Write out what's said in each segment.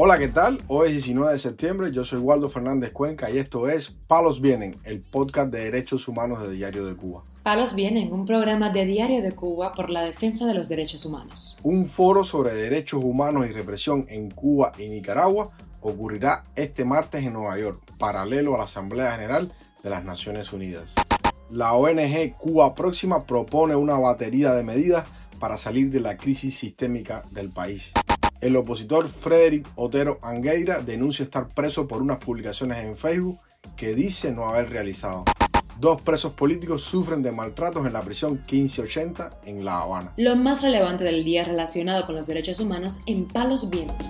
Hola, ¿qué tal? Hoy es 19 de septiembre, yo soy Waldo Fernández Cuenca y esto es Palos Vienen, el podcast de derechos humanos de Diario de Cuba. Palos Vienen, un programa de Diario de Cuba por la defensa de los derechos humanos. Un foro sobre derechos humanos y represión en Cuba y Nicaragua ocurrirá este martes en Nueva York, paralelo a la Asamblea General de las Naciones Unidas. La ONG Cuba Próxima propone una batería de medidas para salir de la crisis sistémica del país. El opositor Frederick Otero Angueira denuncia estar preso por unas publicaciones en Facebook que dice no haber realizado. Dos presos políticos sufren de maltratos en la prisión 1580 en La Habana. Lo más relevante del día relacionado con los derechos humanos en Palos Vientos.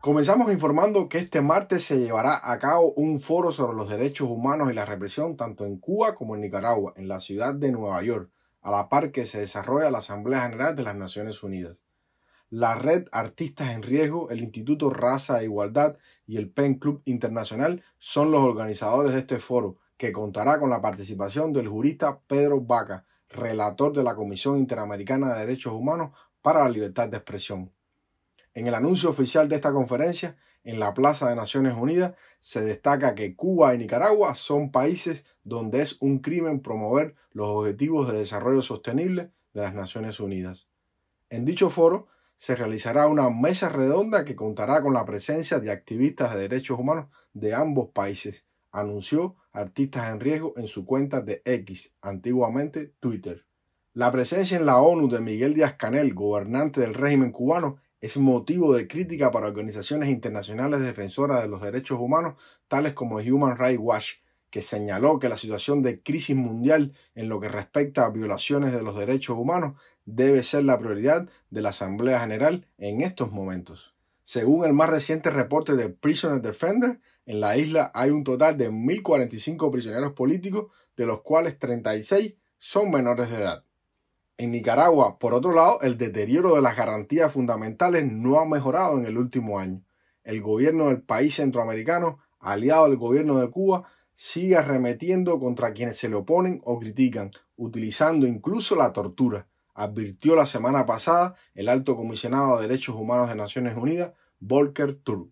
Comenzamos informando que este martes se llevará a cabo un foro sobre los derechos humanos y la represión tanto en Cuba como en Nicaragua, en la ciudad de Nueva York, a la par que se desarrolla la Asamblea General de las Naciones Unidas la Red Artistas en Riesgo, el Instituto Raza e Igualdad y el PEN Club Internacional son los organizadores de este foro, que contará con la participación del jurista Pedro Vaca, relator de la Comisión Interamericana de Derechos Humanos para la Libertad de Expresión. En el anuncio oficial de esta conferencia, en la Plaza de Naciones Unidas, se destaca que Cuba y Nicaragua son países donde es un crimen promover los objetivos de desarrollo sostenible de las Naciones Unidas. En dicho foro se realizará una mesa redonda que contará con la presencia de activistas de derechos humanos de ambos países, anunció Artistas en Riesgo en su cuenta de X, antiguamente Twitter. La presencia en la ONU de Miguel Díaz Canel, gobernante del régimen cubano, es motivo de crítica para organizaciones internacionales defensoras de los derechos humanos, tales como Human Rights Watch, que señaló que la situación de crisis mundial en lo que respecta a violaciones de los derechos humanos debe ser la prioridad de la Asamblea General en estos momentos. Según el más reciente reporte de Prisoner Defender, en la isla hay un total de 1.045 prisioneros políticos, de los cuales 36 son menores de edad. En Nicaragua, por otro lado, el deterioro de las garantías fundamentales no ha mejorado en el último año. El gobierno del país centroamericano, aliado al gobierno de Cuba, sigue arremetiendo contra quienes se le oponen o critican, utilizando incluso la tortura, advirtió la semana pasada el alto comisionado de Derechos Humanos de Naciones Unidas, Volker Turk.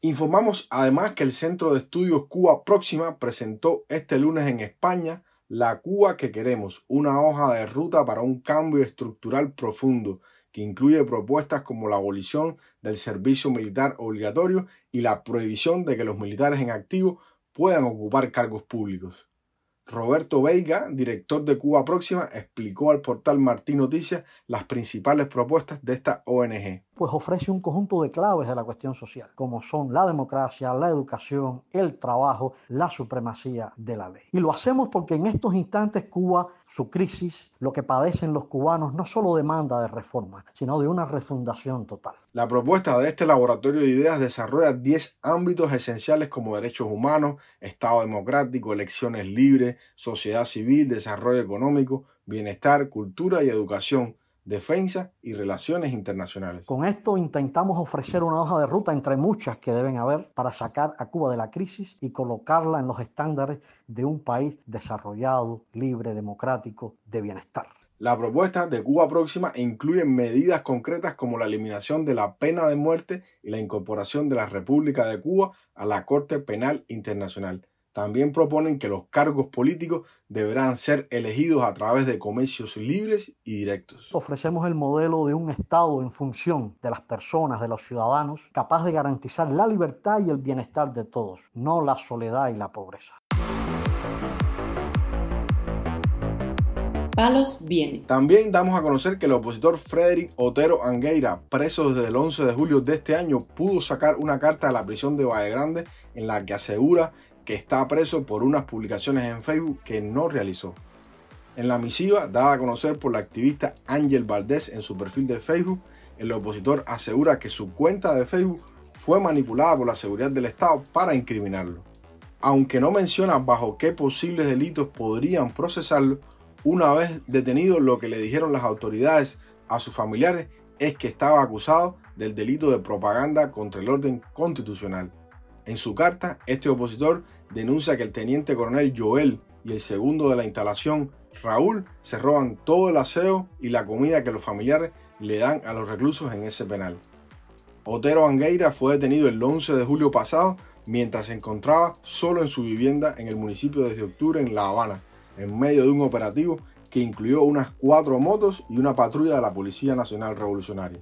Informamos además que el Centro de Estudios Cuba Próxima presentó este lunes en España La Cuba que queremos, una hoja de ruta para un cambio estructural profundo que incluye propuestas como la abolición del servicio militar obligatorio y la prohibición de que los militares en activo puedan ocupar cargos públicos. Roberto Veiga, director de Cuba Próxima, explicó al portal Martín Noticias las principales propuestas de esta ONG. Pues ofrece un conjunto de claves de la cuestión social, como son la democracia, la educación, el trabajo, la supremacía de la ley. Y lo hacemos porque en estos instantes Cuba, su crisis, lo que padecen los cubanos, no solo demanda de reforma, sino de una refundación total. La propuesta de este laboratorio de ideas desarrolla 10 ámbitos esenciales como derechos humanos, Estado democrático, elecciones libres, sociedad civil, desarrollo económico, bienestar, cultura y educación, defensa y relaciones internacionales. Con esto intentamos ofrecer una hoja de ruta entre muchas que deben haber para sacar a Cuba de la crisis y colocarla en los estándares de un país desarrollado, libre, democrático, de bienestar. La propuesta de Cuba Próxima incluye medidas concretas como la eliminación de la pena de muerte y la incorporación de la República de Cuba a la Corte Penal Internacional. También proponen que los cargos políticos deberán ser elegidos a través de comicios libres y directos. Ofrecemos el modelo de un Estado en función de las personas, de los ciudadanos, capaz de garantizar la libertad y el bienestar de todos, no la soledad y la pobreza. palos viene. También damos a conocer que el opositor Frederick Otero Angueira, preso desde el 11 de julio de este año, pudo sacar una carta de la prisión de Valle Grande en la que asegura que está preso por unas publicaciones en Facebook que no realizó. En la misiva, dada a conocer por la activista Ángel Valdés en su perfil de Facebook, el opositor asegura que su cuenta de Facebook fue manipulada por la seguridad del Estado para incriminarlo. Aunque no menciona bajo qué posibles delitos podrían procesarlo, una vez detenido, lo que le dijeron las autoridades a sus familiares es que estaba acusado del delito de propaganda contra el orden constitucional. En su carta, este opositor denuncia que el teniente coronel Joel y el segundo de la instalación, Raúl, se roban todo el aseo y la comida que los familiares le dan a los reclusos en ese penal. Otero Angueira fue detenido el 11 de julio pasado mientras se encontraba solo en su vivienda en el municipio de octubre en La Habana, en medio de un operativo que incluyó unas cuatro motos y una patrulla de la Policía Nacional Revolucionaria.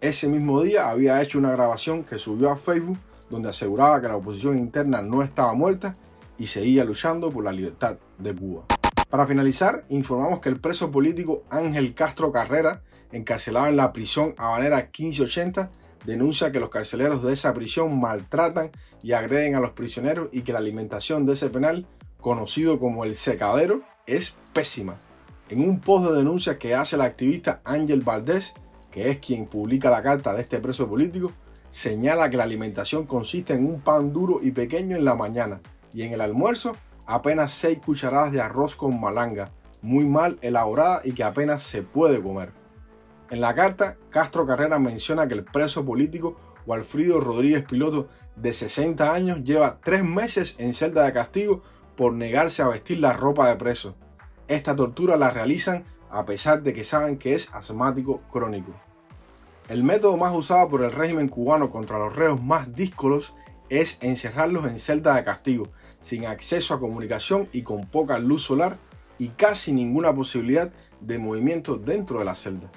Ese mismo día había hecho una grabación que subió a Facebook donde aseguraba que la oposición interna no estaba muerta y seguía luchando por la libertad de Cuba. Para finalizar, informamos que el preso político Ángel Castro Carrera, encarcelado en la prisión habanera 1580, denuncia que los carceleros de esa prisión maltratan y agreden a los prisioneros y que la alimentación de ese penal, conocido como el secadero, es pésima. En un post de denuncia que hace la activista Ángel Valdés, que es quien publica la carta de este preso político, señala que la alimentación consiste en un pan duro y pequeño en la mañana y en el almuerzo apenas 6 cucharadas de arroz con malanga, muy mal elaborada y que apenas se puede comer. En la carta, Castro Carrera menciona que el preso político Walfrido Rodríguez Piloto, de 60 años, lleva tres meses en celda de castigo por negarse a vestir la ropa de preso. Esta tortura la realizan a pesar de que saben que es asmático crónico. El método más usado por el régimen cubano contra los reos más díscolos es encerrarlos en celda de castigo, sin acceso a comunicación y con poca luz solar y casi ninguna posibilidad de movimiento dentro de la celda.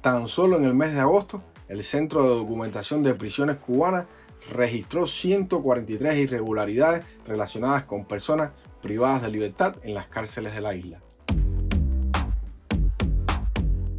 Tan solo en el mes de agosto, el Centro de Documentación de Prisiones Cubanas registró 143 irregularidades relacionadas con personas privadas de libertad en las cárceles de la isla.